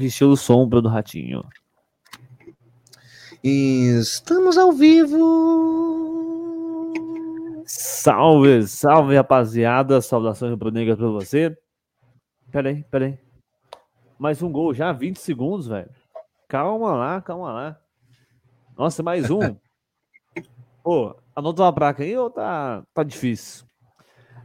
TikTok estilo sombra do Ratinho. Estamos ao vivo. Salve, salve, rapaziada. Saudações rubro-negras pra você. Peraí, peraí. Mais um gol já, 20 segundos, velho. Calma lá, calma lá. Nossa, mais um. Pô, anota uma placa aí ou tá, tá difícil?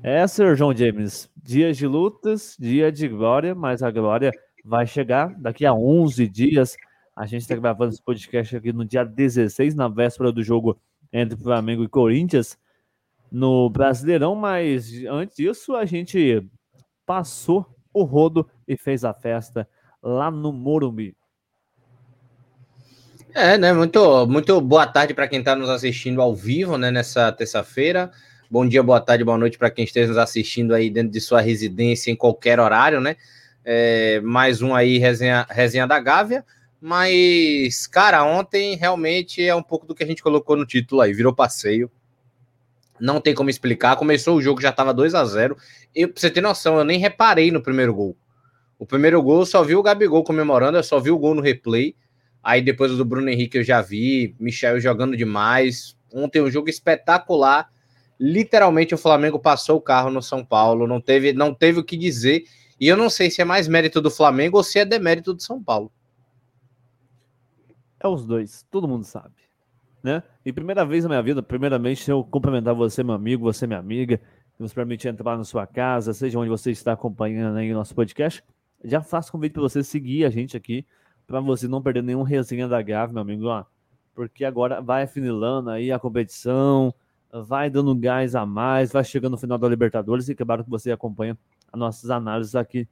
É, Sr. João James. Dias de lutas, dia de glória, mas a glória vai chegar daqui a 11 dias. A gente está gravando esse podcast aqui no dia 16, na véspera do jogo entre Flamengo e Corinthians, no Brasileirão, mas antes disso a gente passou o rodo e fez a festa lá no Morumbi. É, né? Muito, muito boa tarde para quem está nos assistindo ao vivo, né? Nessa terça-feira. Bom dia, boa tarde, boa noite para quem esteja nos assistindo aí dentro de sua residência em qualquer horário, né? É, mais um aí, resenha, resenha da Gávea. Mas, cara, ontem realmente é um pouco do que a gente colocou no título aí, virou passeio. Não tem como explicar. Começou o jogo, já tava 2 a 0 eu, Pra você ter noção, eu nem reparei no primeiro gol. O primeiro gol eu só vi o Gabigol comemorando, eu só vi o gol no replay. Aí depois do Bruno Henrique eu já vi, Michel jogando demais. Ontem um jogo espetacular. Literalmente o Flamengo passou o carro no São Paulo, não teve, não teve o que dizer. E eu não sei se é mais mérito do Flamengo ou se é demérito do São Paulo. É os dois, todo mundo sabe. Né? E primeira vez na minha vida, primeiramente, eu cumprimentar você, meu amigo, você, minha amiga, que nos permite entrar na sua casa, seja onde você está acompanhando aí o nosso podcast. Já faço convite para você seguir a gente aqui, para você não perder nenhum resenha da Gave, meu amigo, ó, porque agora vai afinilando aí a competição, vai dando gás a mais, vai chegando no final da Libertadores e claro que você acompanha nossas análises aqui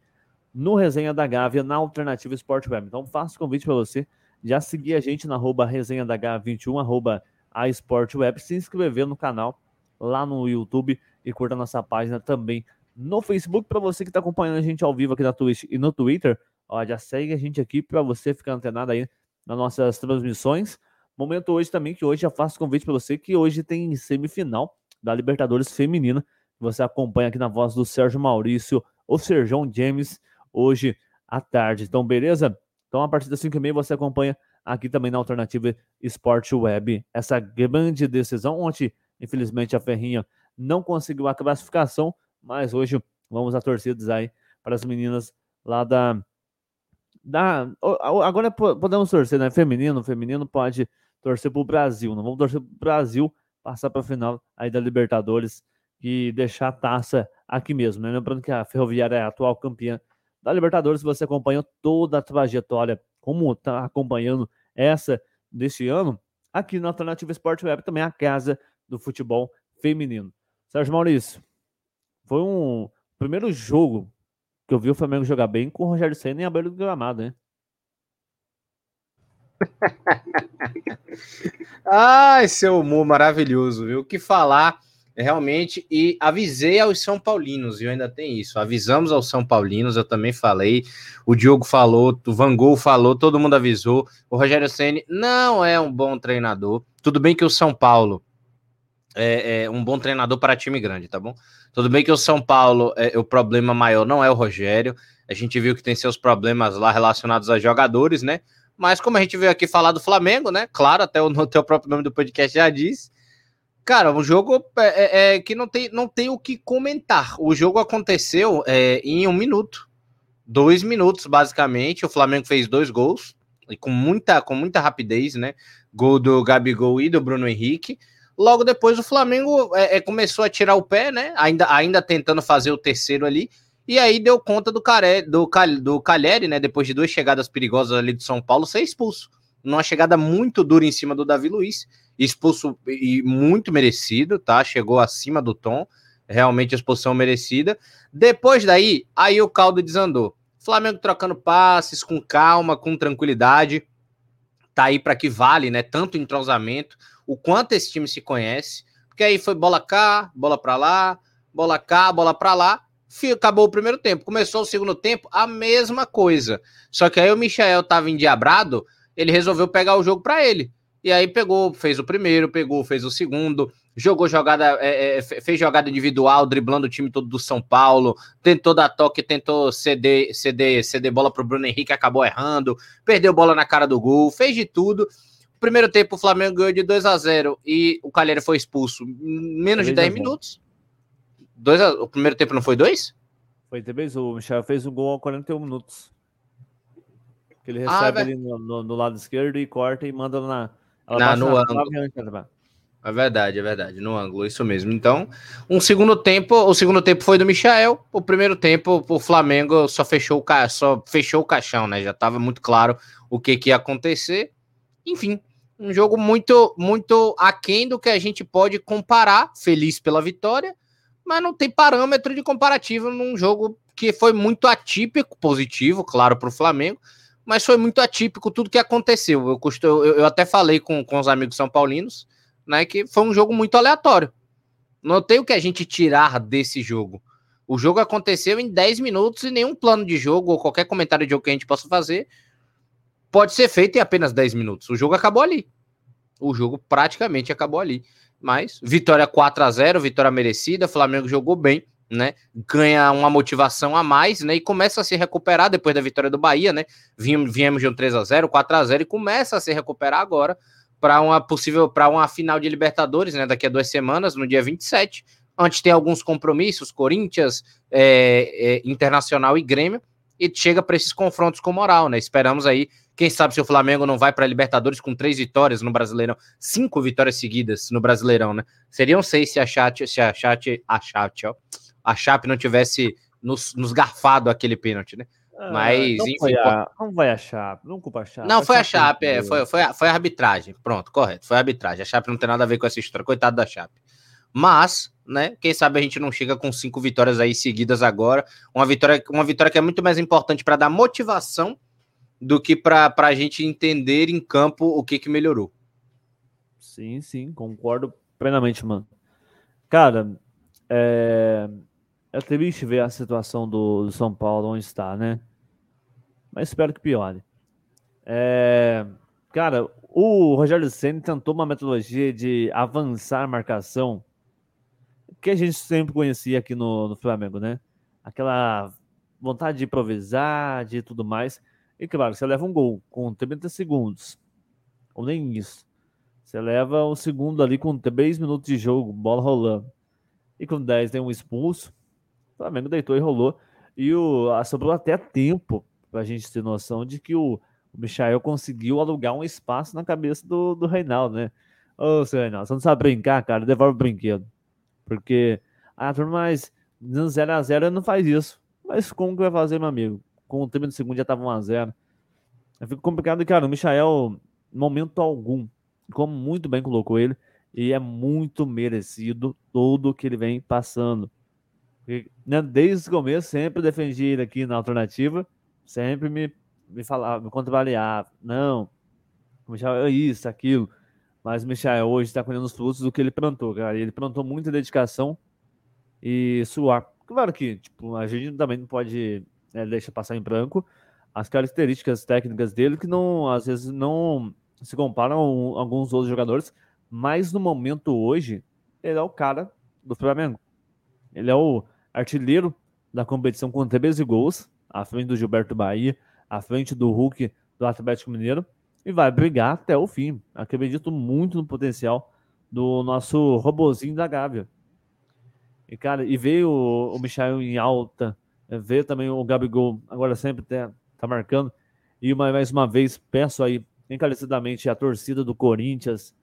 no Resenha da Gávea, na Alternativa Sport Web. Então faço convite para você já seguir a gente na arroba resenha da H21, arroba a Sport Web, se inscrever no canal lá no YouTube e curta nossa página também no Facebook. Para você que está acompanhando a gente ao vivo aqui na Twitch e no Twitter, ó, já segue a gente aqui para você ficar antenado aí nas nossas transmissões. Momento hoje também que hoje já faço convite para você que hoje tem semifinal da Libertadores Feminina. Você acompanha aqui na voz do Sérgio Maurício, o Serjão James, hoje à tarde. Então, beleza? Então, a partir das 5 e meia, você acompanha aqui também na Alternativa Esporte Web essa grande decisão. Ontem, infelizmente, a Ferrinha não conseguiu a classificação, mas hoje vamos a torcidas aí para as meninas lá da. da agora podemos torcer, né? Feminino, feminino pode torcer para o Brasil. Não vamos torcer para o Brasil passar para a final aí da Libertadores e deixar a taça aqui mesmo. Né? Lembrando que a Ferroviária é a atual campeã da Libertadores, você acompanhou toda a trajetória, como está acompanhando essa deste ano, aqui na Alternativa Esporte Web, também a casa do futebol feminino. Sérgio Maurício, foi um primeiro jogo que eu vi o Flamengo jogar bem com o Rogério Senna em aberto do gramado, né? Ai, seu humor maravilhoso, viu? O que falar realmente, e avisei aos São Paulinos, e ainda tem isso. Avisamos aos São Paulinos, eu também falei. O Diogo falou, o Van Gogh falou, todo mundo avisou. O Rogério Ceni não é um bom treinador. Tudo bem que o São Paulo é, é um bom treinador para time grande, tá bom? Tudo bem que o São Paulo, é, o problema maior não é o Rogério. A gente viu que tem seus problemas lá relacionados a jogadores, né? Mas como a gente veio aqui falar do Flamengo, né? Claro, até o, até o próprio nome do podcast já diz Cara, o jogo é, é, é, que não tem, não tem o que comentar. O jogo aconteceu é, em um minuto, dois minutos basicamente. O Flamengo fez dois gols e com muita, com muita rapidez, né? Gol do Gabigol e do Bruno Henrique. Logo depois o Flamengo é, é, começou a tirar o pé, né? Ainda, ainda tentando fazer o terceiro ali. E aí deu conta do, Care, do, do Calheri, né? Depois de duas chegadas perigosas ali do São Paulo, ser expulso. Numa chegada muito dura em cima do Davi Luiz expulso e muito merecido, tá? Chegou acima do tom, realmente expulsão merecida. Depois daí, aí o caldo desandou. Flamengo trocando passes com calma, com tranquilidade. Tá aí para que vale, né? Tanto entrosamento, o quanto esse time se conhece. Porque aí foi bola cá, bola para lá, bola cá, bola para lá. Acabou o primeiro tempo. Começou o segundo tempo, a mesma coisa. Só que aí o Michael tava endiabrado, ele resolveu pegar o jogo para ele. E aí pegou, fez o primeiro, pegou, fez o segundo. jogou jogada, é, é, fez jogada individual, driblando o time todo do São Paulo, tentou dar toque, tentou ceder, ceder, ceder bola pro Bruno Henrique, acabou errando, perdeu bola na cara do gol, fez de tudo. Primeiro tempo o Flamengo ganhou de 2 a 0 e o Calheira foi expulso menos de 10 minutos. Dois a... O primeiro tempo não foi dois? Foi também, o Michel fez um gol a 41 minutos. Que ele ah, recebe ah, ali no, no, no, lado esquerdo e corta e manda na. Ela no ângulo. É verdade, é verdade, no ângulo, isso mesmo. Então, um segundo tempo, o segundo tempo foi do Michael, o primeiro tempo o Flamengo só fechou o, ca... só fechou o caixão, né? Já estava muito claro o que, que ia acontecer. Enfim, um jogo muito muito aquém do que a gente pode comparar, feliz pela vitória, mas não tem parâmetro de comparativo num jogo que foi muito atípico, positivo, claro, para o Flamengo, mas foi muito atípico tudo que aconteceu. Eu, eu, eu até falei com, com os amigos são paulinos, né, que foi um jogo muito aleatório. Não tem o que a gente tirar desse jogo. O jogo aconteceu em 10 minutos e nenhum plano de jogo ou qualquer comentário de jogo que a gente possa fazer pode ser feito em apenas 10 minutos. O jogo acabou ali. O jogo praticamente acabou ali. Mas vitória 4 a 0, vitória merecida, Flamengo jogou bem, né? Ganha uma motivação a mais, né? E começa a se recuperar depois da vitória do Bahia, né? Viemos de um 3 a 0, 4 a 0 e começa a se recuperar agora para uma possível para uma final de Libertadores, né? Daqui a duas semanas, no dia 27. Antes tem alguns compromissos, Corinthians, é, é, Internacional e Grêmio, e chega para esses confrontos com moral, né? Esperamos aí, quem sabe se o Flamengo não vai para Libertadores com três vitórias no Brasileirão, cinco vitórias seguidas no Brasileirão, né? Seriam seis se a Chat, se a Chat, a ó, a Chape não tivesse nos, nos garfado aquele pênalti, né? Ah, Mas, não enfim. Foi a, não vai a Chape, não culpa a Chape. Não, foi a Chape, é, foi, foi, a, foi a arbitragem. Pronto, correto. Foi a arbitragem. A Chape não tem nada a ver com essa história. Coitado da Chape. Mas, né, quem sabe a gente não chega com cinco vitórias aí seguidas agora. Uma vitória, uma vitória que é muito mais importante para dar motivação do que para a gente entender em campo o que, que melhorou. Sim, sim, concordo plenamente, mano. Cara, é, é triste ver a situação do, do, São Paulo onde está, né? Mas espero que piore. É... Cara, o Rogério Senna tentou uma metodologia de avançar a marcação que a gente sempre conhecia aqui no, no Flamengo, né? Aquela vontade de improvisar, de tudo mais. E claro, você leva um gol com 30 segundos, ou nem isso. Você leva um segundo ali com 3 minutos de jogo, bola rolando. E com 10 tem um expulso. O Flamengo deitou e rolou. E o, sobrou até tempo para a gente ter noção de que o, o Michael conseguiu alugar um espaço na cabeça do, do Reinaldo, né? Ô, seu Reinaldo, você não sabe brincar, cara, devolve o brinquedo. Porque, ah, mas 0x0 não faz isso. Mas como que vai fazer, meu amigo? Com o tempo do segundo já tava 1x0. Fica complicado, cara. O Michael, momento algum, como muito bem colocou ele, e é muito merecido tudo que ele vem passando. Porque, né, desde o começo, sempre defendi ele aqui na alternativa, sempre me, me falava, me contravaliava. Não, o Michel é isso, aquilo. Mas o Michel hoje está colhendo os frutos do que ele plantou, cara. Ele plantou muita dedicação e suar. Claro que tipo, a gente também não pode né, deixar passar em branco as características técnicas dele, que não às vezes não se comparam a alguns outros jogadores, mas no momento hoje, ele é o cara do Flamengo. Ele é o artilheiro da competição com 13 gols, à frente do Gilberto Bahia, à frente do Hulk do Atlético Mineiro, e vai brigar até o fim. Acredito muito no potencial do nosso robozinho da Gávea. E, cara, e veio o, Michael em alta, é, veio também o Gabigol, agora sempre tá, tá marcando. E mais uma vez, peço aí encarecidamente a torcida do Corinthians.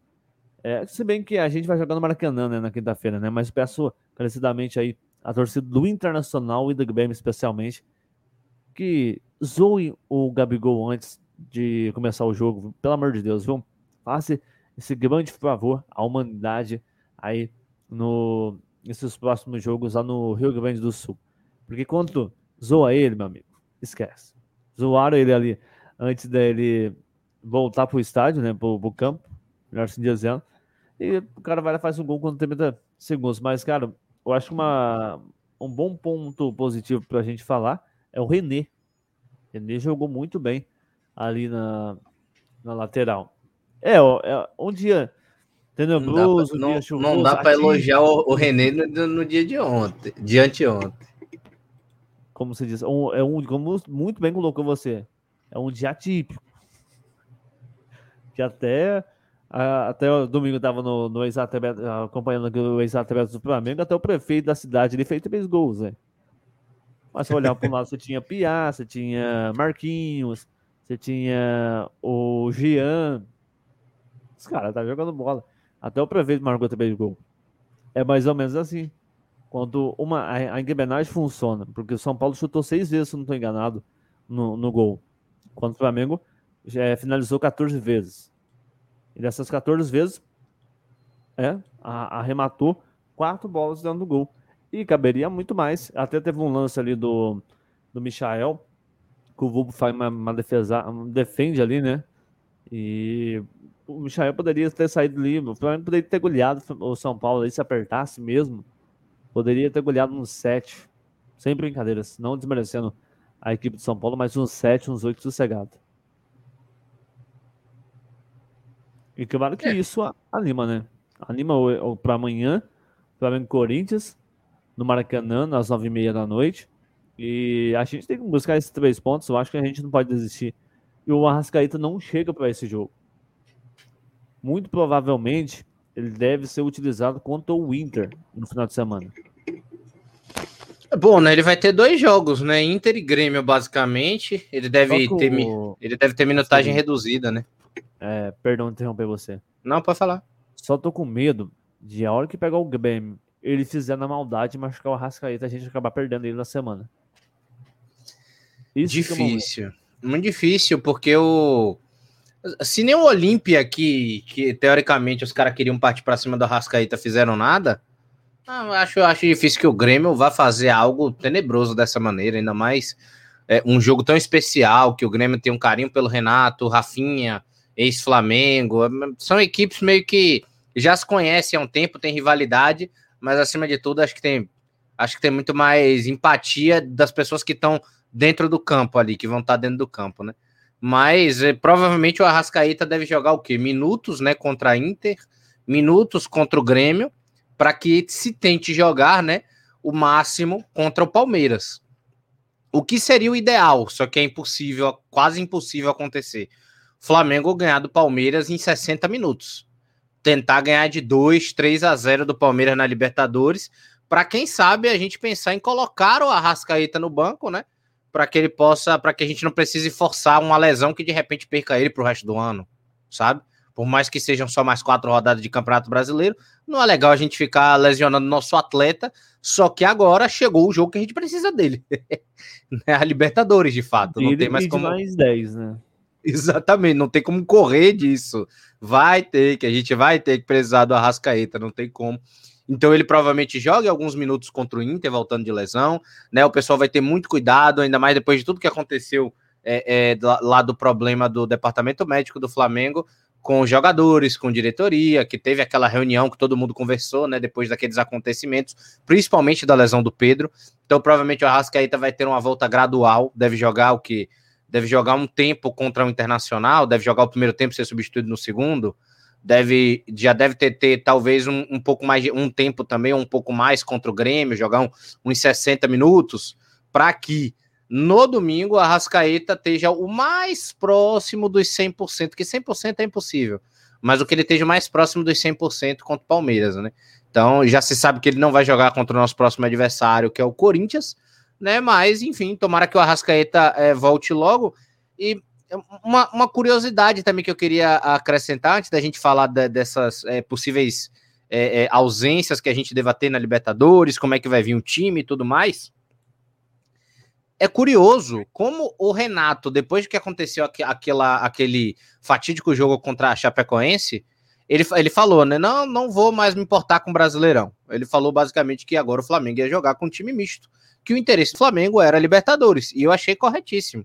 É, se bem que a gente vai jogar no Maracanã né, na quinta-feira, né? Mas peço encarecidamente aí a torcida do Internacional e do Grêmio especialmente, que zoe o Gabigol antes de começar o jogo. Pelo amor de Deus, viu? Faça esse grande favor à humanidade aí no, nesses próximos jogos lá no Rio Grande do Sul. Porque quando zoa ele, meu amigo, esquece. Zoaram ele ali antes dele voltar pro estádio, né? Pro, pro campo, melhor assim dizendo. E o cara vai lá faz um gol quando tem 30 segundos. Mas, cara, eu acho uma, um bom ponto positivo para a gente falar é o René. René jogou muito bem ali na, na lateral. É, é um dia tenebroso, não dá pra, não, não dá para elogiar o, o René no, no, dia de ontem, de anteontem. Como você diz, um, é um, como muito bem colocou você, é um dia atípico. Que até até o domingo eu tava no, no acompanhando o ex-atleta do Flamengo, até o prefeito da cidade ele fez três gols, né? Mas se olhar para um lado, você tinha Piá, você tinha Marquinhos, você tinha o Jean. Os caras tá jogando bola. Até o prefeito marcou três gols. É mais ou menos assim. Quando uma, a, a engrenagem funciona, porque o São Paulo chutou seis vezes, se não estou enganado, no, no gol. Quando o Flamengo já finalizou 14 vezes. E dessas 14 vezes, é, arrematou quatro bolas dentro do gol. E caberia muito mais. Até teve um lance ali do, do Michael, que o Vulgo faz uma, uma defesa, defende ali, né? E o Michael poderia ter saído Flamengo poderia ter goleado o São Paulo aí se apertasse mesmo. Poderia ter goleado uns 7, sem brincadeiras, não desmerecendo a equipe de São Paulo, mas uns 7, uns 8 sossegado. E claro que é. isso anima, né? Anima para amanhã, Flamengo Corinthians, no Maracanã, às nove e meia da noite. E a gente tem que buscar esses três pontos. Eu acho que a gente não pode desistir. E o Arrascaeta não chega para esse jogo. Muito provavelmente ele deve ser utilizado contra o Inter no final de semana. É bom, né? Ele vai ter dois jogos, né? Inter e Grêmio, basicamente. Ele deve, ter, o... ele deve ter minutagem Sim. reduzida, né? É, perdão interromper você. Não, pode falar. Só tô com medo de a hora que pegar o Grêmio, ele fizer na maldade machucar o Arrascaeta, a gente acabar perdendo ele na semana. Isso difícil. É Muito difícil, porque o. Se nem o Olímpia, que, que teoricamente os caras queriam partir para cima do Arrascaeta, fizeram nada. Ah, acho, acho difícil que o Grêmio vá fazer algo tenebroso dessa maneira, ainda mais é, um jogo tão especial, que o Grêmio tem um carinho pelo Renato, Rafinha, ex-Flamengo. São equipes meio que já se conhecem há um tempo, tem rivalidade, mas acima de tudo, acho que tem, acho que tem muito mais empatia das pessoas que estão dentro do campo ali, que vão estar dentro do campo, né? Mas é, provavelmente o Arrascaíta deve jogar o quê? Minutos, né, contra a Inter, minutos contra o Grêmio, para que se tente jogar, né, o máximo contra o Palmeiras. O que seria o ideal, só que é impossível, quase impossível acontecer. Flamengo ganhar do Palmeiras em 60 minutos. Tentar ganhar de 2, 3 a 0 do Palmeiras na Libertadores, para quem sabe a gente pensar em colocar o Arrascaeta no banco, né? Para que ele possa, para que a gente não precise forçar uma lesão que de repente perca ele para o resto do ano, sabe? Por mais que sejam só mais quatro rodadas de Campeonato Brasileiro, não é legal a gente ficar lesionando nosso atleta, só que agora chegou o jogo que a gente precisa dele. É a Libertadores, de fato. Não tem mais como. mais 10, né? Exatamente, não tem como correr disso. Vai ter que, a gente vai ter que precisar do Arrascaeta, não tem como. Então ele provavelmente joga alguns minutos contra o Inter, voltando de lesão, né? O pessoal vai ter muito cuidado, ainda mais depois de tudo que aconteceu é, é, lá do problema do departamento médico do Flamengo, com jogadores, com diretoria, que teve aquela reunião que todo mundo conversou, né? Depois daqueles acontecimentos, principalmente da lesão do Pedro. Então, provavelmente o Arrascaeta vai ter uma volta gradual, deve jogar o que deve jogar um tempo contra o Internacional, deve jogar o primeiro tempo, ser substituído no segundo, deve já deve ter, ter talvez um, um pouco mais de um tempo também, um pouco mais contra o Grêmio, jogar um, uns 60 minutos, para que no domingo a Rascaeta esteja o mais próximo dos 100%, que 100% é impossível, mas o que ele esteja mais próximo dos 100% contra o Palmeiras, né? Então já se sabe que ele não vai jogar contra o nosso próximo adversário, que é o Corinthians, né? Mas, enfim, tomara que o Arrascaeta é, volte logo. E uma, uma, curiosidade também que eu queria acrescentar, antes da gente falar de, dessas é, possíveis é, é, ausências que a gente deva ter na Libertadores, como é que vai vir o time e tudo mais. É curioso como o Renato, depois que aconteceu aquela, aquele fatídico jogo contra a Chapecoense, ele, ele falou, né? Não, não vou mais me importar com o Brasileirão. Ele falou basicamente que agora o Flamengo ia jogar com um time misto que o interesse do Flamengo era Libertadores. E eu achei corretíssimo.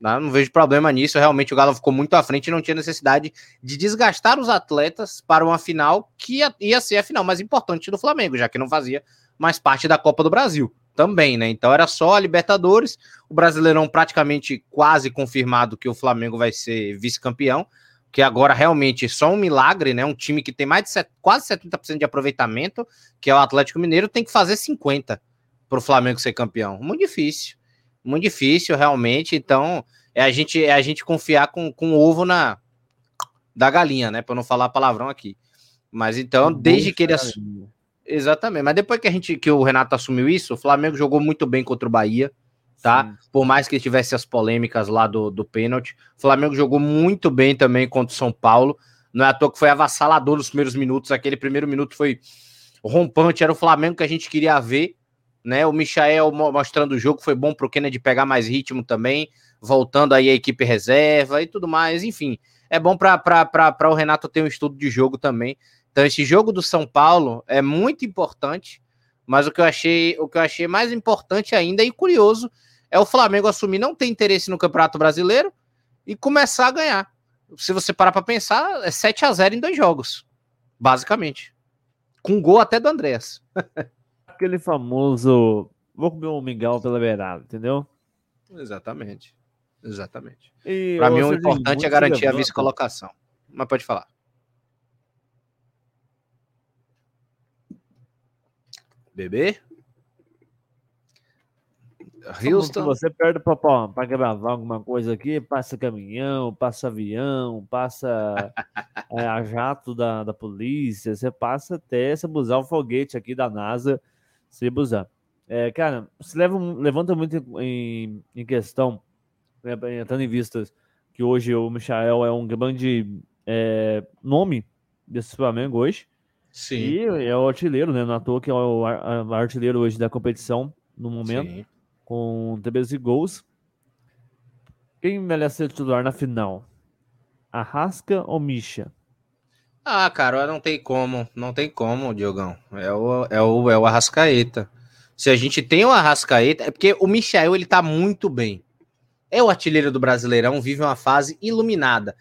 Não, não vejo problema nisso. Realmente o Galo ficou muito à frente e não tinha necessidade de desgastar os atletas para uma final que ia ser a final mais importante do Flamengo, já que não fazia mais parte da Copa do Brasil também, né? Então era só a Libertadores, o Brasileirão praticamente quase confirmado que o Flamengo vai ser vice-campeão, que agora realmente é só um milagre, né? Um time que tem mais de set, quase 70% de aproveitamento, que é o Atlético Mineiro, tem que fazer 50 para o Flamengo ser campeão. Muito difícil. Muito difícil, realmente. Então, é a gente, é a gente confiar com, com o ovo na da galinha, né? Para não falar palavrão aqui. Mas então, desde que ele assumiu. Exatamente. Mas depois que a gente que o Renato assumiu isso, o Flamengo jogou muito bem contra o Bahia, tá? Sim. Por mais que tivesse as polêmicas lá do, do pênalti, o Flamengo jogou muito bem também contra o São Paulo. Não é à toa que foi avassalador nos primeiros minutos. Aquele primeiro minuto foi rompante, era o Flamengo que a gente queria ver, né? O Michael mostrando o jogo foi bom pro Kennedy pegar mais ritmo também, voltando aí a equipe reserva e tudo mais, enfim. É bom para o Renato ter um estudo de jogo também. Então, esse jogo do São Paulo é muito importante, mas o que eu achei, o que eu achei mais importante ainda e curioso é o Flamengo assumir não ter interesse no Campeonato Brasileiro e começar a ganhar. Se você parar para pensar, é 7 a 0 em dois jogos, basicamente. Com gol até do Andréas. Aquele famoso vou comer um mingau pela beirada, entendeu? Exatamente. Exatamente. Para mim, o importante é garantir a vice-colocação. Mas pode falar. Bebê? Houston. Você perde para gravar alguma coisa aqui, passa caminhão, passa avião, passa é, a jato da, da polícia, você passa até você busar o foguete aqui da NASA, se busar. É, cara, se leva, levanta muito em, em questão né, tendo em vista que hoje o Michael é um grande é, nome desse Flamengo hoje. Sim. E é o artilheiro, né? Não à toa que é o artilheiro hoje da competição no momento, Sim. Com 13 gols. Quem merece ser titular na final? Arrasca ou Misha? Ah, cara, não tem como, não tem como, Diogão. É o, é o, é o Arrascaeta. Se a gente tem o Arrascaeta, é porque o Michael ele tá muito bem é o artilheiro do Brasileirão, vive uma fase iluminada.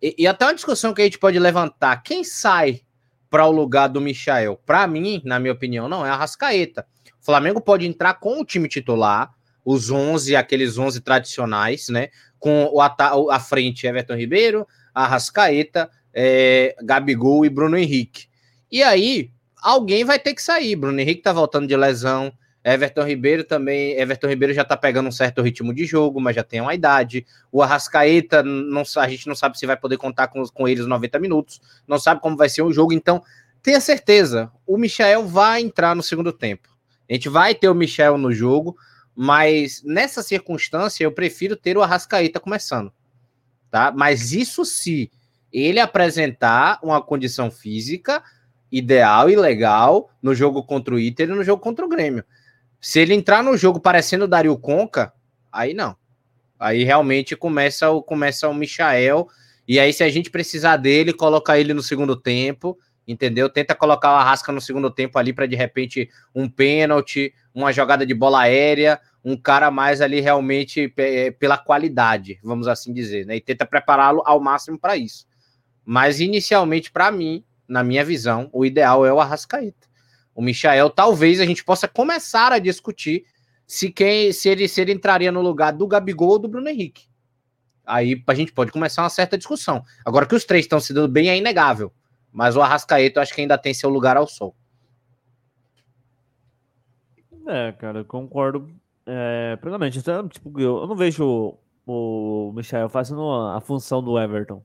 E, e até uma discussão que a gente pode levantar: quem sai para o lugar do Michael? Para mim, na minha opinião, não é a Rascaeta. O Flamengo pode entrar com o time titular, os 11, aqueles 11 tradicionais, né? Com o a frente Everton Ribeiro, a Rascaeta, é, Gabigol e Bruno Henrique. E aí, alguém vai ter que sair. Bruno Henrique tá voltando de lesão. Everton Ribeiro também. Everton Ribeiro já tá pegando um certo ritmo de jogo, mas já tem uma idade. O Arrascaeta, não, a gente não sabe se vai poder contar com, com eles 90 minutos, não sabe como vai ser o jogo. Então, tenha certeza, o Michel vai entrar no segundo tempo. A gente vai ter o Michel no jogo, mas nessa circunstância eu prefiro ter o Arrascaeta começando. Tá? Mas isso se ele apresentar uma condição física ideal e legal no jogo contra o Inter e no jogo contra o Grêmio. Se ele entrar no jogo parecendo o Dario Conca, aí não. Aí realmente começa o, começa o Michael. E aí, se a gente precisar dele, coloca ele no segundo tempo, entendeu? Tenta colocar o Arrasca no segundo tempo ali para de repente um pênalti, uma jogada de bola aérea, um cara mais ali realmente pela qualidade, vamos assim dizer, né? E tenta prepará-lo ao máximo para isso. Mas inicialmente, para mim, na minha visão, o ideal é o Arrascaeta o Michael, talvez a gente possa começar a discutir se quem se ele, se ele entraria no lugar do Gabigol ou do Bruno Henrique. Aí a gente pode começar uma certa discussão. Agora que os três estão se dando bem é inegável. Mas o Arrascaeta eu acho que ainda tem seu lugar ao sol. É, cara, eu concordo é, plenamente. Então, tipo, eu não vejo o, o Michel fazendo a função do Everton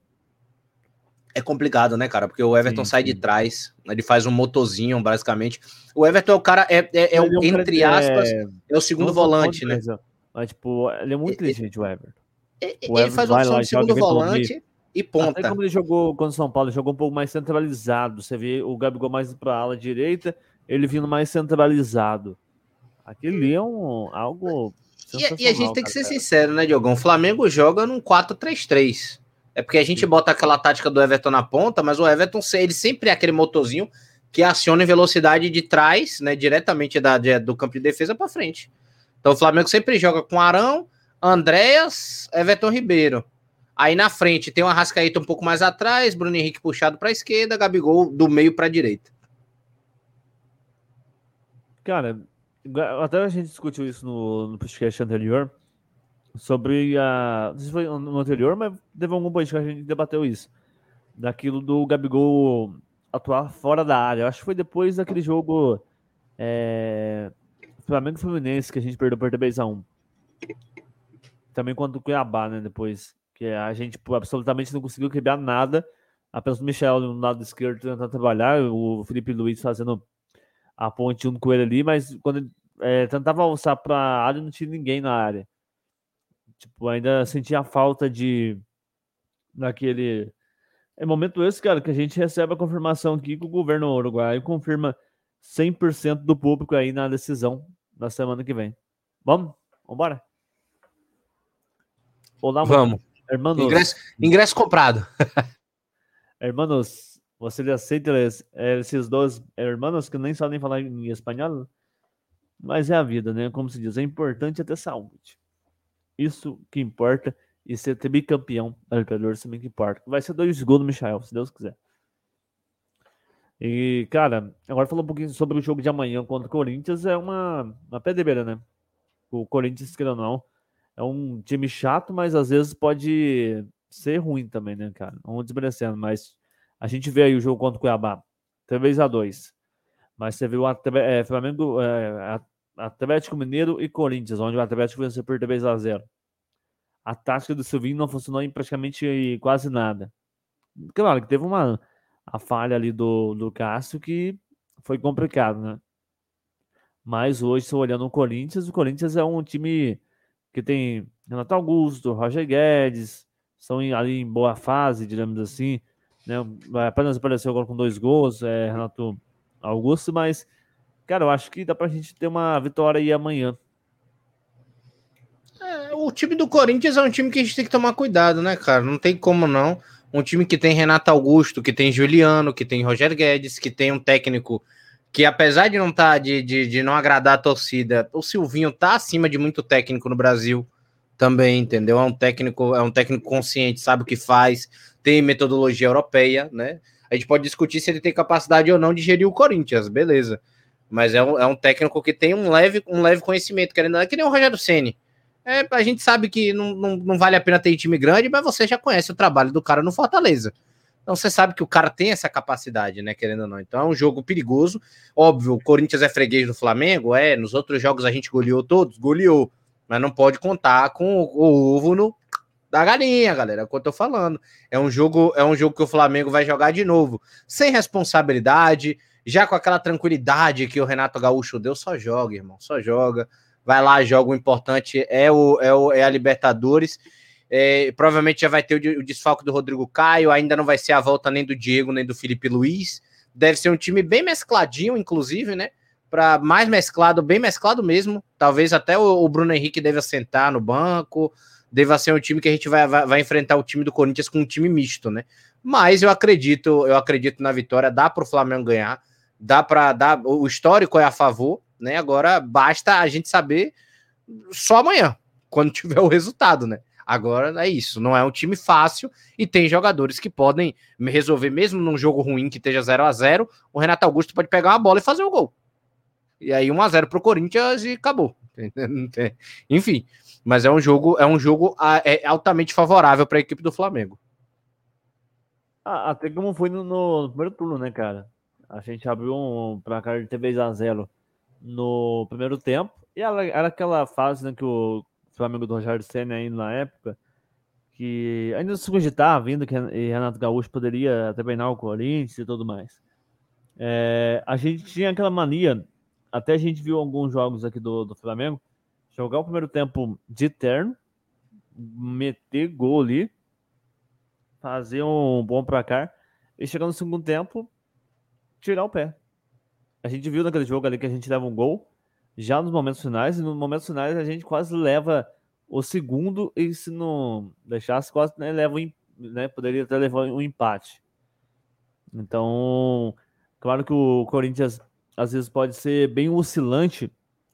é complicado, né, cara? Porque o Everton sim, sai sim. de trás, ele faz um motorzinho, basicamente. O Everton é o cara, é, é, é o, entre aspas, é, é o segundo volante, né? Mas, tipo, ele é muito inteligente, o Everton. O ele faz a opção de segundo volante e ponta. Até como ele jogou quando o São Paulo, jogou um pouco mais centralizado. Você vê o Gabigol mais para a ala direita, ele vindo mais centralizado. Aquele é um, algo. E, e, a gente tem que ser cara. sincero, né, Diogão? O Flamengo joga num 4-3-3. É porque a gente bota aquela tática do Everton na ponta, mas o Everton ele sempre é aquele motorzinho que aciona em velocidade de trás, né, diretamente da, de, do campo de defesa para frente. Então o Flamengo sempre joga com Arão, Andréas, Everton Ribeiro. Aí na frente tem o Arrascaeta um pouco mais atrás, Bruno Henrique puxado para a esquerda, Gabigol do meio para a direita. Cara, até a gente discutiu isso no, no podcast anterior sobre a. Não sei se foi no anterior, mas teve algum podcast que a gente debateu isso. daquilo do Gabigol atuar fora da área. Eu acho que foi depois daquele jogo é, Flamengo Fluminense que a gente perdeu por 3x1. Também contra o Cuiabá, né? Depois. Que a gente tipo, absolutamente não conseguiu quebrar nada. Apenas o Michel no lado esquerdo tentando trabalhar, o Felipe Luiz fazendo a ponte junto com ele ali, mas quando ele é, tentava alçar para a área, não tinha ninguém na área. Tipo, ainda sentia a falta de daquele é momento esse, cara, que a gente recebe a confirmação aqui que o governo uruguaio confirma 100% do público aí na decisão da semana que vem. Vamos? Vambora? Olá, Vamos. Hermanos. Ingresso, ingresso comprado. hermanos, você aceita esses dois hermanos que nem sabem falar em espanhol? Mas é a vida, né? Como se diz, é importante é ter saúde. Isso que importa. E ser bicampeão da Libertadores também que importa. Vai ser dois gols do Michael, se Deus quiser. E, cara, agora falando um pouquinho sobre o jogo de amanhã contra o Corinthians, é uma, uma pé de beira, né? O Corinthians, querendo ou não, é um time chato, mas às vezes pode ser ruim também, né, cara? Vamos desmerecendo, mas a gente vê aí o jogo contra o Cuiabá, 3x2. Mas você viu o é, Flamengo, é, Atlético Mineiro e Corinthians, onde o Atlético venceu por 3x0. A tática do Silvinho não funcionou em praticamente quase nada. Claro que teve uma a falha ali do, do Cássio que foi complicado, né? Mas hoje, se olhando o Corinthians, o Corinthians é um time que tem Renato Augusto, Roger Guedes, estão ali em boa fase, digamos assim. Né? Apenas apareceu agora com dois gols, é Renato Augusto, mas, cara, eu acho que dá pra gente ter uma vitória aí amanhã. É, o time do Corinthians é um time que a gente tem que tomar cuidado, né, cara? Não tem como não. Um time que tem Renato Augusto, que tem Juliano, que tem Roger Guedes, que tem um técnico que, apesar de não tá de, de, de não agradar a torcida, o Silvinho tá acima de muito técnico no Brasil também, entendeu? É um técnico, é um técnico consciente, sabe o que faz, tem metodologia europeia, né? A gente pode discutir se ele tem capacidade ou não de gerir o Corinthians, beleza. Mas é um, é um técnico que tem um leve, um leve conhecimento, querendo é que nem o Rogério Ceni é, a gente sabe que não, não, não vale a pena ter time grande, mas você já conhece o trabalho do cara no Fortaleza. Então você sabe que o cara tem essa capacidade, né? Querendo ou não. Então é um jogo perigoso. Óbvio, o Corinthians é freguês do Flamengo, é. Nos outros jogos a gente goleou todos, goleou. Mas não pode contar com o, ovo no, da galinha, galera. É o que eu tô falando. É um jogo, é um jogo que o Flamengo vai jogar de novo, sem responsabilidade, já com aquela tranquilidade que o Renato Gaúcho deu, só joga, irmão, só joga vai lá, joga o importante, é, o, é, o, é a Libertadores. É, provavelmente já vai ter o, o desfalque do Rodrigo Caio, ainda não vai ser a volta nem do Diego, nem do Felipe Luiz. Deve ser um time bem mescladinho, inclusive, né? Para mais mesclado, bem mesclado mesmo. Talvez até o, o, Bruno Henrique deva sentar no banco. Deva ser um time que a gente vai, vai, vai enfrentar o time do Corinthians com um time misto, né? Mas eu acredito, eu acredito na vitória, dá para o Flamengo ganhar, dá para dar. O histórico é a favor, né? Agora basta a gente saber só amanhã, quando tiver o resultado, né? Agora é isso, não é um time fácil e tem jogadores que podem resolver, mesmo num jogo ruim que esteja 0 a 0 o Renato Augusto pode pegar uma bola e fazer um gol. E aí 1 a 0 pro Corinthians e acabou. Enfim, mas é um jogo, é um jogo é altamente favorável para a equipe do Flamengo. Ah, até como foi no, no, primeiro turno, né, cara? A gente abriu um placar de 3 a 0 no primeiro tempo. E ela, era aquela fase né, que o Flamengo do Rogério Senna ainda na época, que ainda se cogitava vindo que Renato Gaúcho poderia treinar o Corinthians e tudo mais. É, a gente tinha aquela mania, até a gente viu alguns jogos aqui do, do Flamengo, jogar o primeiro tempo de terno, meter gol ali, fazer um bom placar, e chegar no segundo tempo, tirar o pé. A gente viu naquele jogo ali que a gente leva um gol já nos momentos finais, e nos momentos finais a gente quase leva o segundo, e se não deixasse, quase né, leva um, né, poderia até levar um empate. Então, claro que o Corinthians às vezes pode ser bem oscilante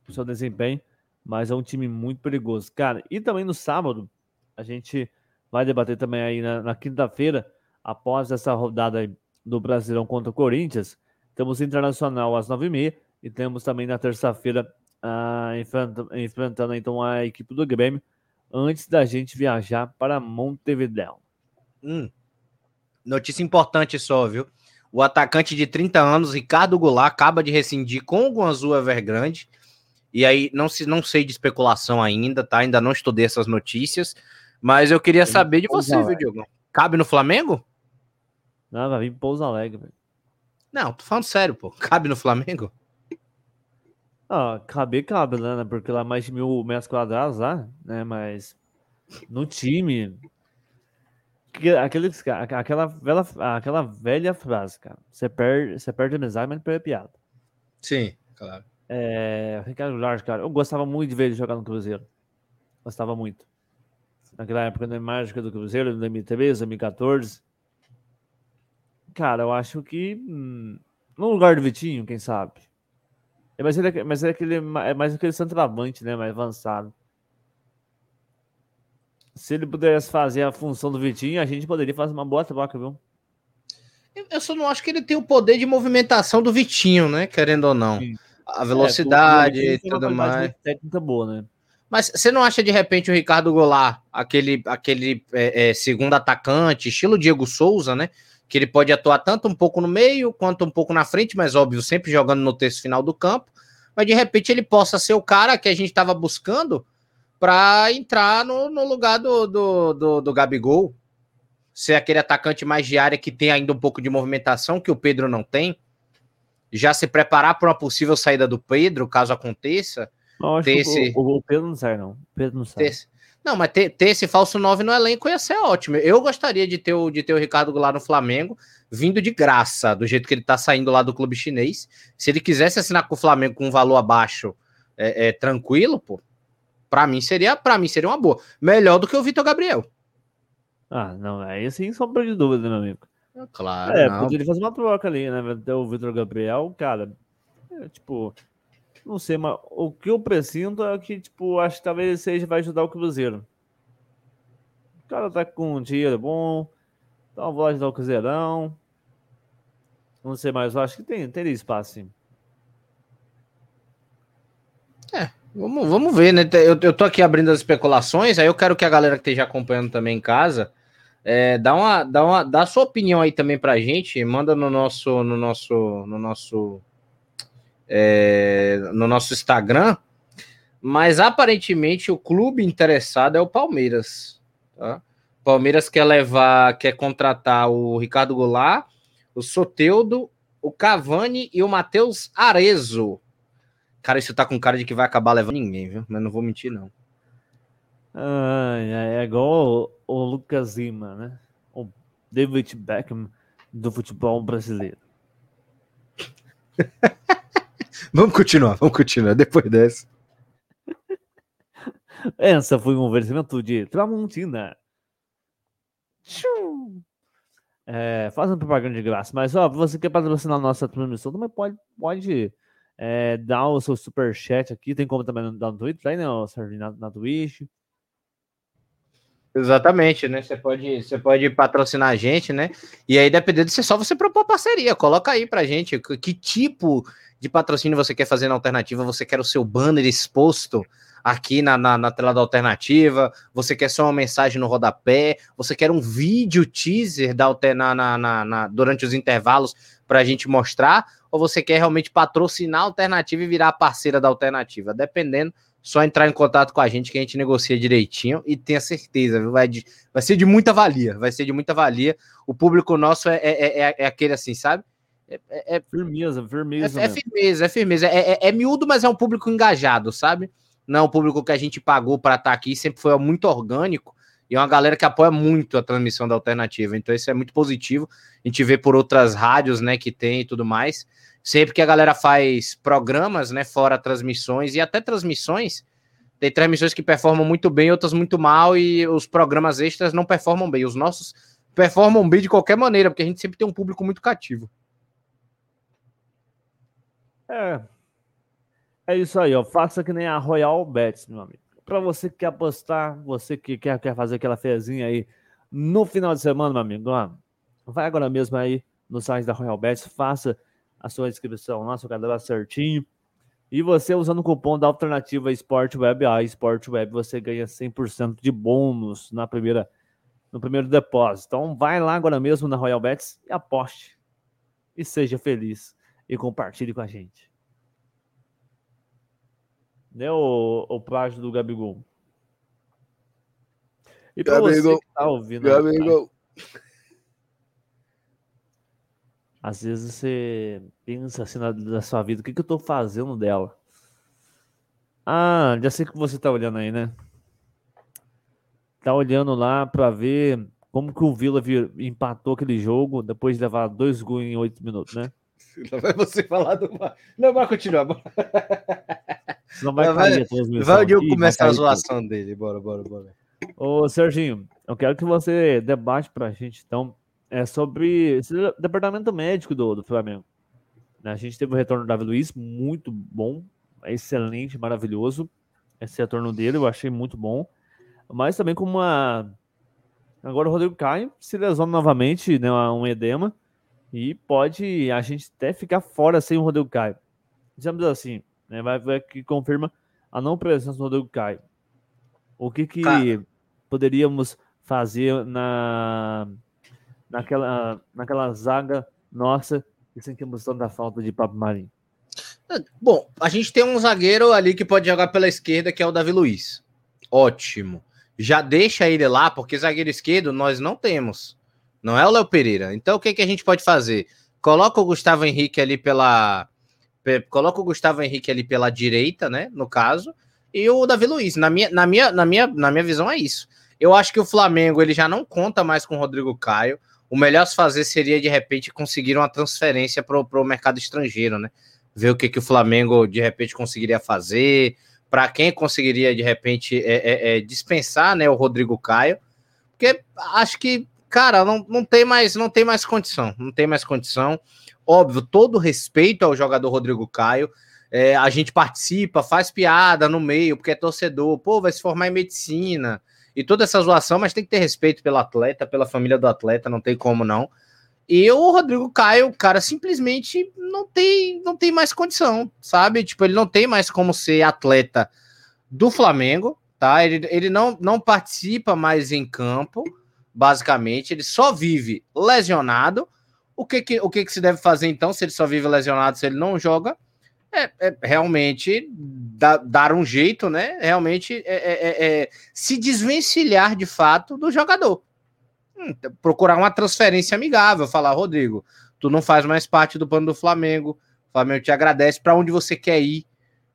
no seu desempenho, mas é um time muito perigoso. Cara, e também no sábado, a gente vai debater também aí na, na quinta-feira, após essa rodada do Brasileirão contra o Corinthians, temos Internacional às 9h30 e temos também na terça-feira enfrentando, enfrentando então a equipe do Grêmio antes da gente viajar para Montevideo. Hum. Notícia importante só, viu? O atacante de 30 anos, Ricardo Goulart, acaba de rescindir com o Guangzhou Evergrande. E aí, não, se, não sei de especulação ainda, tá? Ainda não estudei essas notícias. Mas eu queria saber de você, viu, Diogo? Cabe no Flamengo? Não, vai vir Pouso Alegre, velho. Não, tô falando sério, pô. Cabe no Flamengo? Ah, cabe, cabe, né? Porque lá mais de mil metros quadrados lá, né? Mas no time, aquele, aquela, velha, aquela velha frase, cara. Você perde, você perde amizade, mas não perde piada. Sim, claro. É, Ricardo Lars, cara, eu gostava muito de ver ele jogar no Cruzeiro. Gostava muito. Naquela época da mágica do Cruzeiro, em 2013, 2014. Cara, eu acho que hum, no lugar do Vitinho, quem sabe. É, mas ele é, mas é aquele é mais aquele centroavante, né, mais avançado se ele pudesse fazer a função do Vitinho, a gente poderia fazer uma boa troca, viu? Eu só não acho que ele tem o poder de movimentação do Vitinho, né? Querendo ou não. Sim. A velocidade é, e tudo mais. Técnica boa, né? Mas você não acha de repente o Ricardo Goulart, aquele, aquele é, é, segundo atacante, estilo Diego Souza, né? Que ele pode atuar tanto um pouco no meio quanto um pouco na frente, mas óbvio, sempre jogando no terço final do campo. Mas de repente ele possa ser o cara que a gente estava buscando para entrar no, no lugar do, do, do, do, Gabigol. Ser aquele atacante mais de área que tem ainda um pouco de movimentação, que o Pedro não tem. Já se preparar para uma possível saída do Pedro, caso aconteça. Não, ter esse... o, o, Pedro não sai, não. O Pedro não sai. Ter... Não, mas ter, ter, esse falso 9 no elenco ia ser ótimo. Eu gostaria de ter o, de ter o Ricardo Goulart no Flamengo, vindo de graça, do jeito que ele tá saindo lá do clube chinês. Se ele quisesse assinar com o Flamengo com um valor abaixo, é, é tranquilo, pô, para mim seria, para mim seria uma boa. Melhor do que o Vitor Gabriel. Ah, não, aí sim sombra de dúvida, meu amigo. Claro. É, não. poderia fazer uma troca ali, né? O Vitor Gabriel, cara, é, tipo, não sei, mas o que eu presinto é que, tipo, acho que talvez ele seja, vai ajudar o Cruzeiro. O cara tá com dinheiro bom, então vou ajudar o Cruzeirão. Não sei, mas eu acho que tem, tem espaço, sim. É, Vamos, vamos ver, né? Eu, eu tô aqui abrindo as especulações, aí eu quero que a galera que esteja acompanhando também em casa é, dá, uma, dá, uma, dá a sua opinião aí também pra gente, manda no nosso, no nosso, no nosso, é, no nosso Instagram, mas aparentemente o clube interessado é o Palmeiras, tá? Palmeiras quer levar, quer contratar o Ricardo Goulart, o Soteudo, o Cavani e o Matheus Arezo Cara, isso tá com cara de que vai acabar levando ninguém, viu? Mas não vou mentir, não. Ah, é igual o, o Lucas Lima, né? O David Beckham do futebol brasileiro. vamos continuar, vamos continuar depois dessa. Essa foi um oferecimento de Tramontina. É, faz propaganda de graça, mas ó, você quer patrocinar a nossa transmissão, também pode, pode é, dá o seu super chat aqui, tem como também dar no Twitter, aí, né? Na, na Twitch. Exatamente, né? Você pode, você pode patrocinar a gente, né? E aí, dependendo se é só você propor parceria, coloca aí pra gente que, que tipo de patrocínio você quer fazer na alternativa, você quer o seu banner exposto aqui na, na, na, tela da alternativa, você quer só uma mensagem no rodapé, você quer um vídeo teaser da, na, na, na durante os intervalos para a gente mostrar, ou você quer realmente patrocinar a alternativa e virar parceira da alternativa? Dependendo, só entrar em contato com a gente que a gente negocia direitinho e tenha certeza? Vai, de, vai ser de muita valia, vai ser de muita valia. O público nosso é, é, é, é aquele assim, sabe? É, é, é firmeza, firmeza. É, é firmeza, é firmeza. É, é, é, miúdo, mas é um público engajado, sabe? Não é um público que a gente pagou para estar tá aqui, sempre foi muito orgânico. E é uma galera que apoia muito a transmissão da alternativa. Então, isso é muito positivo. A gente vê por outras rádios, né, que tem e tudo mais. Sempre que a galera faz programas, né, fora transmissões e até transmissões, tem transmissões que performam muito bem, outras muito mal, e os programas extras não performam bem. Os nossos performam bem de qualquer maneira, porque a gente sempre tem um público muito cativo. É. É isso aí, ó. Faça que nem a Royal Bets, meu amigo. Para você que quer apostar, você que quer, quer fazer aquela fezinha aí no final de semana, meu amigo, ó, vai agora mesmo aí no site da Royal Bets, faça a sua inscrição lá, seu cadastro certinho. E você usando o cupom da alternativa Sport Web, a Sport Web, você ganha 100% de bônus na primeira no primeiro depósito. Então vai lá agora mesmo na Royal Bets e aposte. E seja feliz. E compartilhe com a gente. Né, o, o plágio do Gabigol? E pra Gabigol. você que tá ouvindo. Gabigol. Às vezes você pensa assim na, na sua vida, o que, que eu tô fazendo dela? Ah, já sei que você tá olhando aí, né? Tá olhando lá para ver como que o Vila empatou aquele jogo depois de levar dois gols em oito minutos, né? Não vai você falar do. Não, vai continuar. Não vai vai, vai o Diogo começar a zoação tudo. dele. Bora, bora, bora. Ô, Serginho, eu quero que você debate pra gente, então, é sobre esse departamento médico do, do Flamengo. A gente teve o retorno do Davi Luiz, muito bom, excelente, maravilhoso. Esse retorno dele eu achei muito bom. Mas também com uma. Agora o Rodrigo Caio se lesiona novamente, né? Um edema. E pode a gente até ficar fora sem o Rodrigo Caio. Dizemos assim, né? Vai ver que confirma a não presença do Rodrigo Caio. O que que Cara. poderíamos fazer na naquela, naquela zaga nossa e sentimos tanta falta de Papo Marinho? Bom, a gente tem um zagueiro ali que pode jogar pela esquerda, que é o Davi Luiz. Ótimo. Já deixa ele lá, porque zagueiro esquerdo nós não temos. Não é o Léo Pereira. Então o que, que a gente pode fazer? Coloca o Gustavo Henrique ali pela. Coloca o Gustavo Henrique ali pela direita, né? No caso. E o Davi Luiz. Na minha, na minha, na minha, na minha visão, é isso. Eu acho que o Flamengo ele já não conta mais com o Rodrigo Caio. O melhor a se fazer seria, de repente, conseguir uma transferência para o mercado estrangeiro, né? Ver o que, que o Flamengo, de repente, conseguiria fazer. Para quem conseguiria, de repente, é, é, é, dispensar né, o Rodrigo Caio. Porque acho que, cara, não, não, tem mais, não tem mais condição. Não tem mais condição. Óbvio, todo respeito ao jogador Rodrigo Caio. É, a gente participa, faz piada no meio, porque é torcedor. Pô, vai se formar em medicina e toda essa zoação, mas tem que ter respeito pelo atleta, pela família do atleta, não tem como não. E o Rodrigo Caio, cara, simplesmente não tem, não tem mais condição, sabe? Tipo, ele não tem mais como ser atleta do Flamengo, tá? Ele, ele não, não participa mais em campo, basicamente, ele só vive lesionado. O que que, o que que se deve fazer então se ele só vive lesionado, se ele não joga? é, é realmente da, dar um jeito, né? Realmente é, é, é, é se desvencilhar de fato do jogador. Hum, procurar uma transferência amigável, falar, Rodrigo, tu não faz mais parte do plano do Flamengo, o Flamengo te agradece para onde você quer ir,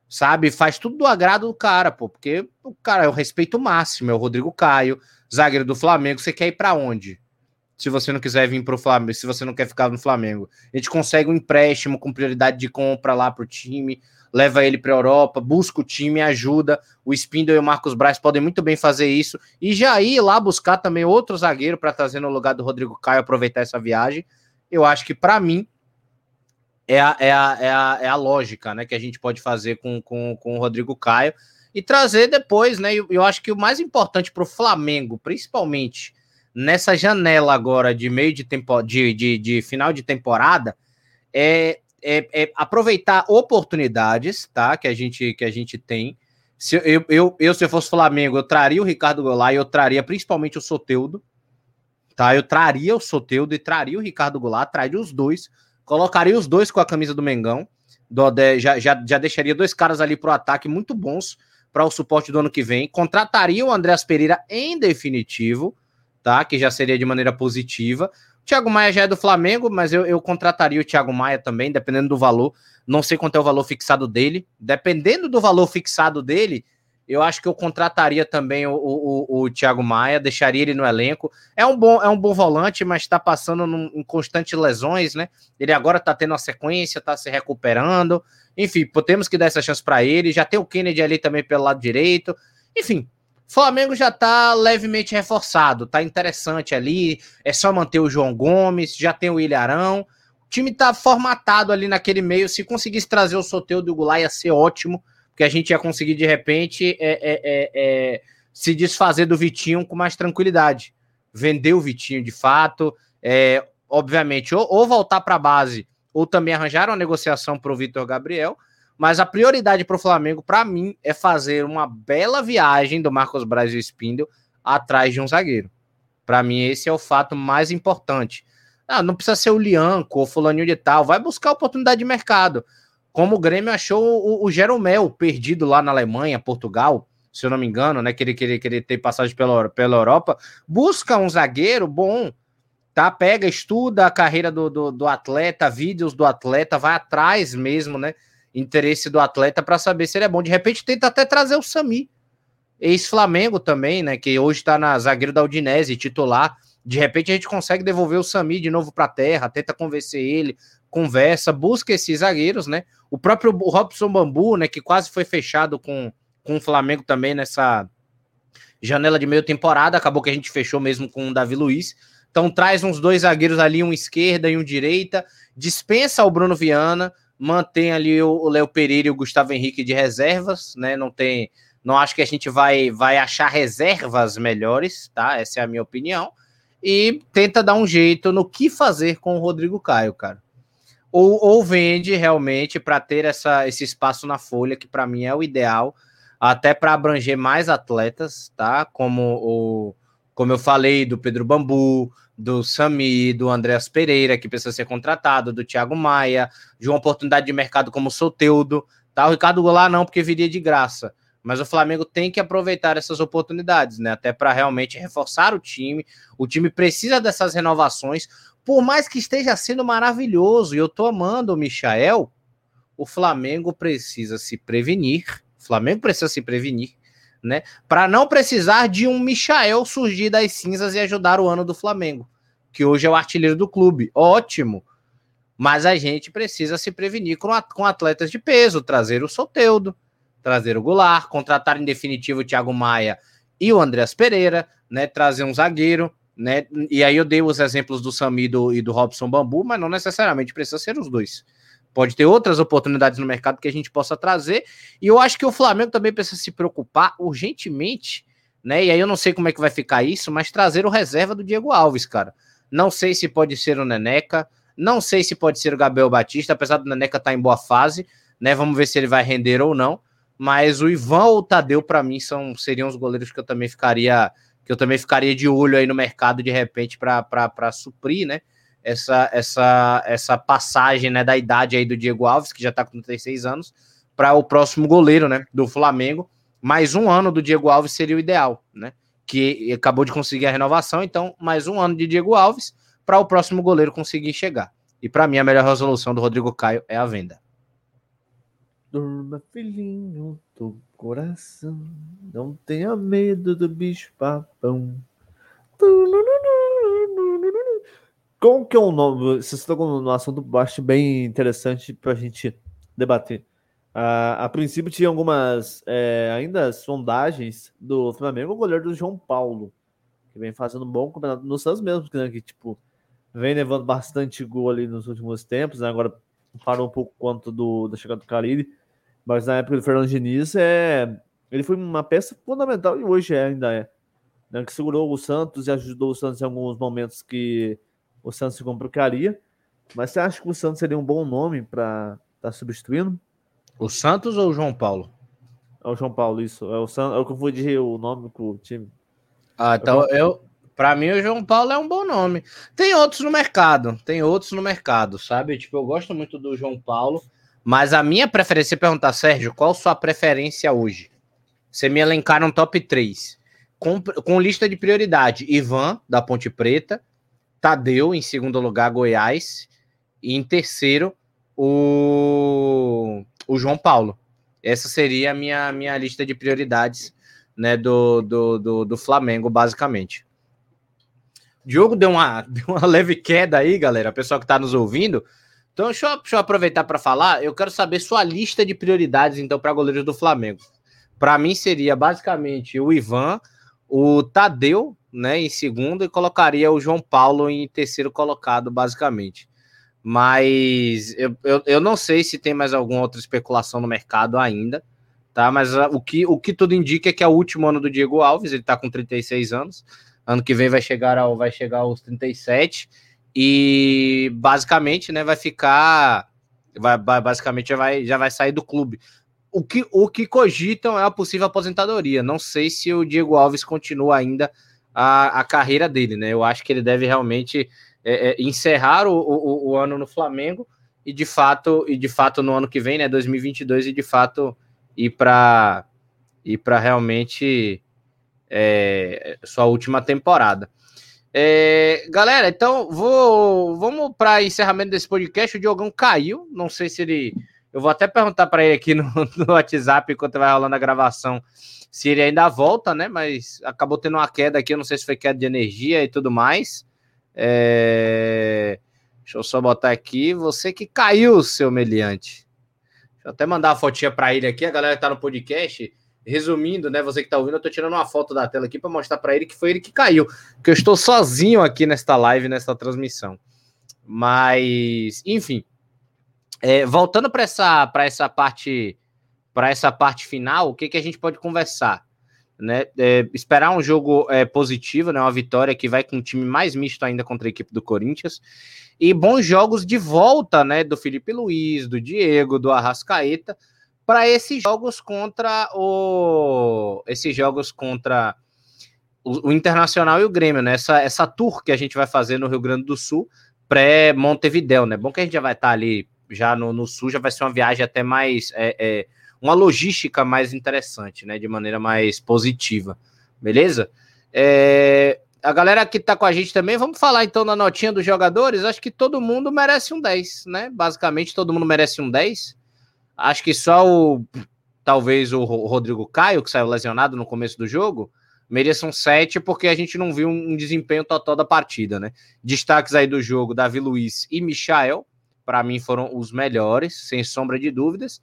sabe? Faz tudo do agrado do cara, pô, porque o cara é o respeito máximo, é o Rodrigo Caio, zagueiro do Flamengo, você quer ir para onde? se você não quiser vir para o Flamengo, se você não quer ficar no Flamengo. A gente consegue um empréstimo com prioridade de compra lá para o time, leva ele para a Europa, busca o time, ajuda. O Spindle e o Marcos Braz podem muito bem fazer isso. E já ir lá buscar também outro zagueiro para trazer no lugar do Rodrigo Caio, aproveitar essa viagem. Eu acho que, para mim, é a, é, a, é, a, é a lógica né, que a gente pode fazer com, com, com o Rodrigo Caio e trazer depois, né? Eu, eu acho que o mais importante para o Flamengo, principalmente nessa janela agora de meio de, tempo, de, de, de final de temporada é, é, é, aproveitar oportunidades, tá? Que a gente, que a gente tem. Se eu, eu, eu, se eu fosse Flamengo, eu traria o Ricardo Goulart e eu traria principalmente o Soteudo, tá? Eu traria o Soteudo e traria o Ricardo Goulart, traria os dois, colocaria os dois com a camisa do Mengão, do, de, já, já, já deixaria dois caras ali pro ataque muito bons para o suporte do ano que vem, contrataria o Andréas Pereira em definitivo, tá? Que já seria de maneira positiva. O Thiago Maia já é do Flamengo, mas eu, eu contrataria o Thiago Maia também, dependendo do valor. Não sei quanto é o valor fixado dele. Dependendo do valor fixado dele, eu acho que eu contrataria também o, o, o, Thiago Maia, deixaria ele no elenco. É um bom, é um bom volante, mas está passando em constantes lesões, né? Ele agora está tendo uma sequência, está se recuperando. Enfim, temos que dar essa chance para ele. Já tem o Kennedy ali também pelo lado direito. Enfim, Flamengo já está levemente reforçado, tá interessante ali. É só manter o João Gomes, já tem o Ilharão. O time tá formatado ali naquele meio. Se conseguisse trazer o Soteu do Goulart, ia ser ótimo, porque a gente ia conseguir de repente é, é, é, é, se desfazer do Vitinho com mais tranquilidade. Vender o Vitinho de fato, é, obviamente, ou, ou voltar para a base, ou também arranjar uma negociação para o Vitor Gabriel mas a prioridade para o Flamengo, para mim, é fazer uma bela viagem do Marcos Braz e Spindle atrás de um zagueiro. Para mim, esse é o fato mais importante. Ah, não precisa ser o Lianco ou fulaninho de tal, vai buscar oportunidade de mercado. Como o Grêmio achou o, o Jeromel perdido lá na Alemanha, Portugal, se eu não me engano, né? Que ele, que ele, que ele tem passagem pela, pela Europa. Busca um zagueiro bom, tá? Pega, estuda a carreira do, do, do atleta, vídeos do atleta, vai atrás mesmo, né? Interesse do atleta para saber se ele é bom. De repente, tenta até trazer o Sami, ex-Flamengo também, né? Que hoje está na zagueiro da Udinese, titular. De repente, a gente consegue devolver o Sami de novo para terra, tenta convencer ele, conversa, busca esses zagueiros, né? O próprio Robson Bambu, né? Que quase foi fechado com, com o Flamengo também nessa janela de meio temporada. Acabou que a gente fechou mesmo com o Davi Luiz. Então traz uns dois zagueiros ali, um esquerda e um direita, dispensa o Bruno Viana, mantém ali o Léo Pereira e o Gustavo Henrique de reservas, né? Não tem, não acho que a gente vai vai achar reservas melhores, tá? Essa é a minha opinião. E tenta dar um jeito no que fazer com o Rodrigo Caio, cara. Ou, ou vende realmente para ter essa, esse espaço na folha, que para mim é o ideal, até para abranger mais atletas, tá? Como o como eu falei, do Pedro Bambu, do Sami, do Andréas Pereira, que precisa ser contratado, do Thiago Maia, de uma oportunidade de mercado como o Soteudo, tá? O Ricardo Goulart não, porque viria de graça. Mas o Flamengo tem que aproveitar essas oportunidades, né? Até para realmente reforçar o time. O time precisa dessas renovações, por mais que esteja sendo maravilhoso, e eu tô amando o Michael, o Flamengo precisa se prevenir. O Flamengo precisa se prevenir né? Para não precisar de um Michael surgir das cinzas e ajudar o ano do Flamengo, que hoje é o artilheiro do clube. Ótimo. Mas a gente precisa se prevenir com, com atletas de peso, trazer o Soteudo, trazer o Goulart, contratar em definitivo o Thiago Maia e o Andreas Pereira, né? Trazer um zagueiro, né? E aí eu dei os exemplos do Sami e do Robson Bambu, mas não necessariamente precisa ser os dois. Pode ter outras oportunidades no mercado que a gente possa trazer. E eu acho que o Flamengo também precisa se preocupar urgentemente, né? E aí eu não sei como é que vai ficar isso, mas trazer o reserva do Diego Alves, cara. Não sei se pode ser o Neneca, não sei se pode ser o Gabriel Batista, apesar do Neneca estar tá em boa fase, né? Vamos ver se ele vai render ou não. Mas o Ivan ou o Tadeu, para mim, são, seriam os goleiros que eu também ficaria que eu também ficaria de olho aí no mercado de repente para suprir, né? Essa essa essa passagem né, da idade aí do Diego Alves, que já está com 36 anos, para o próximo goleiro né, do Flamengo. Mais um ano do Diego Alves seria o ideal, né? Que acabou de conseguir a renovação, então mais um ano de Diego Alves para o próximo goleiro conseguir chegar. E para mim a melhor resolução do Rodrigo Caio é a venda. Durma, filhinho do coração, não tenha medo do bicho papão. Como que é o nome? Você tocou no assunto, acho bem interessante para a gente debater. Uh, a princípio tinha algumas é, ainda sondagens do Flamengo, o goleiro do João Paulo, que vem fazendo um bom campeonato no Santos mesmo, né, que tipo vem levando bastante gol ali nos últimos tempos, né, agora parou um pouco quanto do, da chegada do Carille, mas na época do Fernando Diniz é, ele foi uma peça fundamental e hoje é, ainda é, né, que segurou o Santos e ajudou o Santos em alguns momentos que o Santos se complicaria. Mas você acha que o Santos seria um bom nome para estar tá substituindo? O Santos ou o João Paulo? É o João Paulo, isso. É o, San... é o que eu vou dizer o nome com o time. Ah, então eu, eu para mim o João Paulo é um bom nome. Tem outros no mercado, tem outros no mercado, sabe? Tipo, eu gosto muito do João Paulo, mas a minha preferência, perguntar, Sérgio, qual sua preferência hoje? Você me elencar um top 3. Com, com lista de prioridade. Ivan, da Ponte Preta. Tadeu em segundo lugar, Goiás. E em terceiro, o, o João Paulo. Essa seria a minha, minha lista de prioridades né, do, do, do, do Flamengo, basicamente. Diogo deu uma, deu uma leve queda aí, galera, pessoal que está nos ouvindo. Então, deixa eu, deixa eu aproveitar para falar. Eu quero saber sua lista de prioridades, então, para goleiros do Flamengo. Para mim, seria basicamente o Ivan, o Tadeu, né, em segundo e colocaria o João Paulo em terceiro colocado, basicamente. Mas eu, eu, eu não sei se tem mais alguma outra especulação no mercado ainda, tá? Mas uh, o, que, o que tudo indica é que é o último ano do Diego Alves, ele tá com 36 anos. Ano que vem vai chegar ao, vai chegar aos 37 e basicamente, né, vai ficar vai, basicamente já vai, já vai sair do clube. O que, o que cogitam é a possível aposentadoria. Não sei se o Diego Alves continua ainda a, a carreira dele, né? Eu acho que ele deve realmente é, é, encerrar o, o, o, ano no Flamengo e de fato e de fato no ano que vem, né, 2022 e de fato ir para ir para realmente é, sua última temporada. É, galera, então vou vamos para encerramento desse podcast. O Diogão caiu, não sei se ele. Eu vou até perguntar para ele aqui no, no, WhatsApp enquanto vai rolando a gravação se ele ainda volta, né? Mas acabou tendo uma queda aqui, eu não sei se foi queda de energia e tudo mais. É... Deixa eu só botar aqui. Você que caiu, seu meliante. Deixa eu até mandar a fotinha para ele aqui. A galera que tá no podcast resumindo, né? Você que tá ouvindo, eu tô tirando uma foto da tela aqui para mostrar para ele que foi ele que caiu, que eu estou sozinho aqui nesta live, nesta transmissão. Mas, enfim, é, voltando para essa essa parte para essa parte final, o que que a gente pode conversar? Né, é, esperar um jogo é, positivo, né, uma vitória que vai com um time mais misto ainda contra a equipe do Corinthians e bons jogos de volta, né, do Felipe Luiz, do Diego, do Arrascaeta, para esses jogos contra o esses jogos contra o, Internacional e o Grêmio, né? Essa, essa tour que a gente vai fazer no Rio Grande do Sul, pré-Montevidéu, né? Bom que a gente já vai estar tá ali já no, no, sul, já vai ser uma viagem até mais é, é, uma logística mais interessante, né? De maneira mais positiva, beleza? É, a galera que tá com a gente também, vamos falar então na notinha dos jogadores. Acho que todo mundo merece um 10, né? Basicamente, todo mundo merece um 10. Acho que só o talvez o Rodrigo Caio, que saiu lesionado no começo do jogo, mereça um 7, porque a gente não viu um desempenho total da partida, né? Destaques aí do jogo, Davi Luiz e Michael, para mim foram os melhores, sem sombra de dúvidas.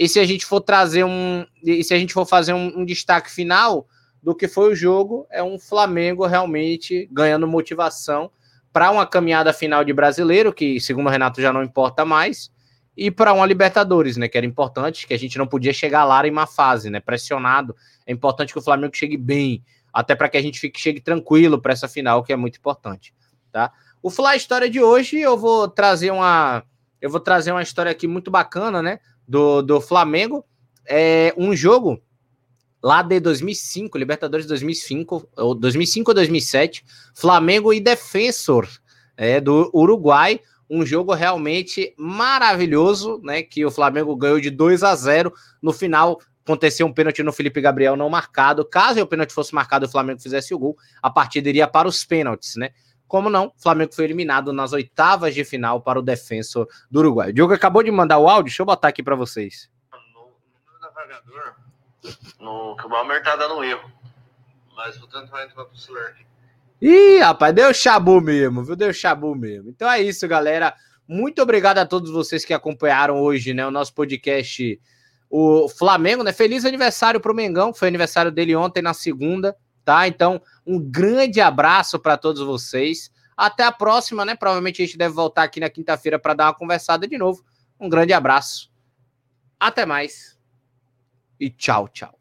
E se a gente for trazer um. E se a gente for fazer um, um destaque final do que foi o jogo, é um Flamengo realmente ganhando motivação para uma caminhada final de brasileiro, que segundo o Renato já não importa mais e para uma Libertadores, né? Que era importante, que a gente não podia chegar lá em uma fase, né? Pressionado. É importante que o Flamengo chegue bem, até para que a gente fique, chegue tranquilo para essa final, que é muito importante, tá? O Fly História de hoje, eu vou trazer uma. Eu vou trazer uma história aqui muito bacana, né? Do, do Flamengo. É um jogo lá de 2005, Libertadores 2005, ou 2005 ou 2007, Flamengo e Defensor é, do Uruguai um jogo realmente maravilhoso, né? Que o Flamengo ganhou de 2 a 0 no final. Aconteceu um pênalti no Felipe Gabriel não marcado. Caso o pênalti fosse marcado e o Flamengo fizesse o gol, a partida iria para os pênaltis, né? Como não, o Flamengo foi eliminado nas oitavas de final para o defensor do Uruguai. O Diogo acabou de mandar o áudio, deixa eu botar aqui para vocês. No, no navegador, no, que o Balmer tá dando erro. Mas vou tentar entrar pro celular aqui. Ih, rapaz, deu chabu mesmo, viu? Deu chabu mesmo. Então é isso, galera. Muito obrigado a todos vocês que acompanharam hoje, né, o nosso podcast, o Flamengo, né? Feliz aniversário pro Mengão, foi aniversário dele ontem na segunda, tá? Então, um grande abraço para todos vocês. Até a próxima, né? Provavelmente a gente deve voltar aqui na quinta-feira para dar uma conversada de novo. Um grande abraço. Até mais. E tchau, tchau.